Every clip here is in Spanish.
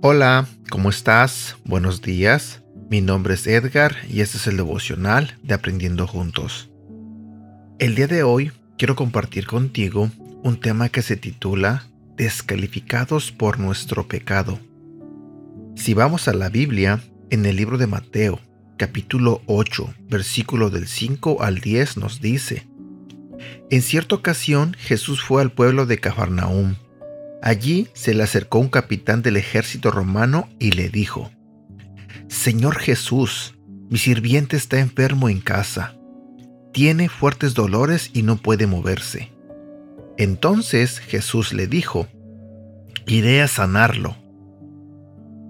Hola, ¿cómo estás? Buenos días. Mi nombre es Edgar y este es el devocional de Aprendiendo Juntos. El día de hoy quiero compartir contigo un tema que se titula Descalificados por nuestro pecado. Si vamos a la Biblia, en el libro de Mateo, capítulo 8, versículo del 5 al 10 nos dice, En cierta ocasión Jesús fue al pueblo de Cafarnaúm Allí se le acercó un capitán del ejército romano y le dijo, Señor Jesús, mi sirviente está enfermo en casa. Tiene fuertes dolores y no puede moverse. Entonces Jesús le dijo, Iré a sanarlo.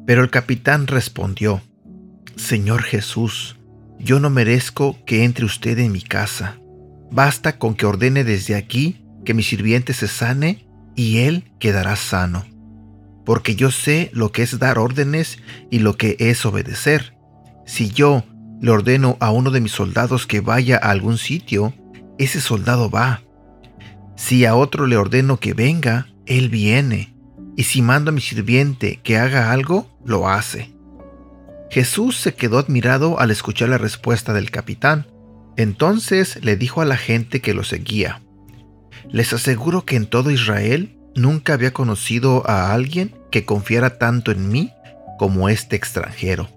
Pero el capitán respondió, Señor Jesús, yo no merezco que entre usted en mi casa. Basta con que ordene desde aquí que mi sirviente se sane y él quedará sano. Porque yo sé lo que es dar órdenes y lo que es obedecer. Si yo le ordeno a uno de mis soldados que vaya a algún sitio, ese soldado va. Si a otro le ordeno que venga, él viene. Y si mando a mi sirviente que haga algo, lo hace. Jesús se quedó admirado al escuchar la respuesta del capitán. Entonces le dijo a la gente que lo seguía, les aseguro que en todo Israel nunca había conocido a alguien que confiara tanto en mí como este extranjero.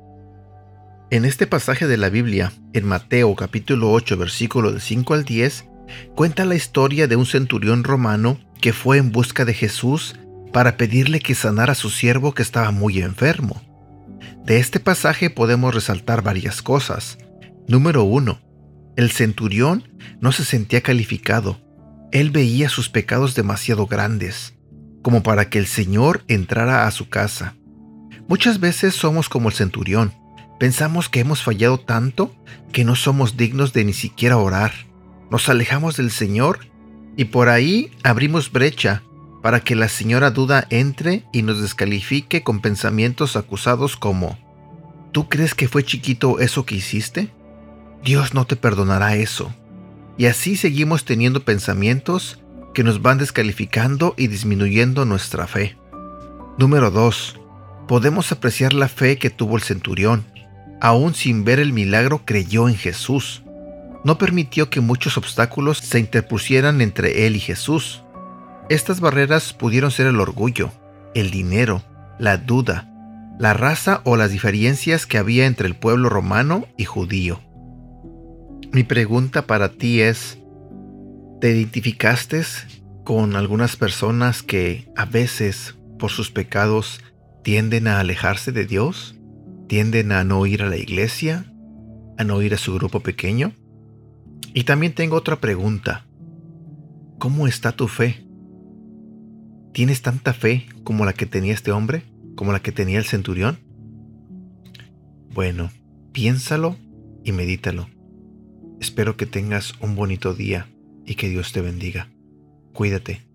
En este pasaje de la Biblia, en Mateo capítulo 8 versículo de 5 al 10, cuenta la historia de un centurión romano que fue en busca de Jesús para pedirle que sanara a su siervo que estaba muy enfermo. De este pasaje podemos resaltar varias cosas. Número 1. El centurión no se sentía calificado, él veía sus pecados demasiado grandes, como para que el Señor entrara a su casa. Muchas veces somos como el centurión, pensamos que hemos fallado tanto que no somos dignos de ni siquiera orar. Nos alejamos del Señor y por ahí abrimos brecha para que la señora duda entre y nos descalifique con pensamientos acusados como ¿Tú crees que fue chiquito eso que hiciste? Dios no te perdonará eso. Y así seguimos teniendo pensamientos que nos van descalificando y disminuyendo nuestra fe. Número 2. Podemos apreciar la fe que tuvo el centurión. Aún sin ver el milagro creyó en Jesús. No permitió que muchos obstáculos se interpusieran entre él y Jesús. Estas barreras pudieron ser el orgullo, el dinero, la duda, la raza o las diferencias que había entre el pueblo romano y judío. Mi pregunta para ti es, ¿te identificaste con algunas personas que a veces por sus pecados tienden a alejarse de Dios? ¿Tienden a no ir a la iglesia? ¿A no ir a su grupo pequeño? Y también tengo otra pregunta. ¿Cómo está tu fe? ¿Tienes tanta fe como la que tenía este hombre? ¿Como la que tenía el centurión? Bueno, piénsalo y medítalo. Espero que tengas un bonito día y que Dios te bendiga. Cuídate.